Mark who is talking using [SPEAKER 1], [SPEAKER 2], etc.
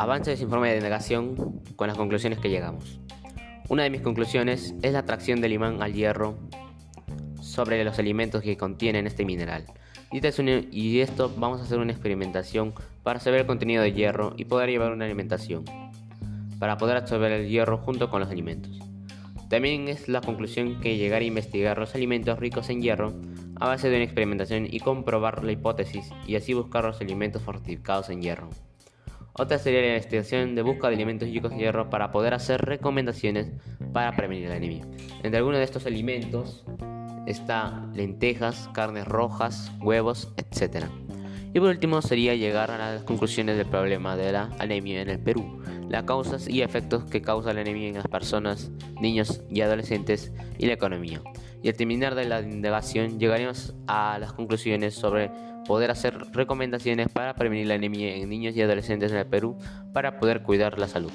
[SPEAKER 1] Avance de ese informe de negación con las conclusiones que llegamos. Una de mis conclusiones es la atracción del imán al hierro sobre los alimentos que contienen este mineral. Y esto vamos a hacer una experimentación para saber el contenido de hierro y poder llevar una alimentación, para poder absorber el hierro junto con los alimentos. También es la conclusión que llegar a investigar los alimentos ricos en hierro a base de una experimentación y comprobar la hipótesis y así buscar los alimentos fortificados en hierro. Otra sería la investigación de busca de alimentos ricos en hierro para poder hacer recomendaciones para prevenir la anemia. Entre algunos de estos alimentos está lentejas, carnes rojas, huevos, etc. Y por último sería llegar a las conclusiones del problema de la anemia en el Perú, las causas y efectos que causa la anemia en las personas, niños y adolescentes y la economía. Y al terminar de la indagación llegaremos a las conclusiones sobre poder hacer recomendaciones para prevenir la anemia en niños y adolescentes en el Perú para poder cuidar la salud.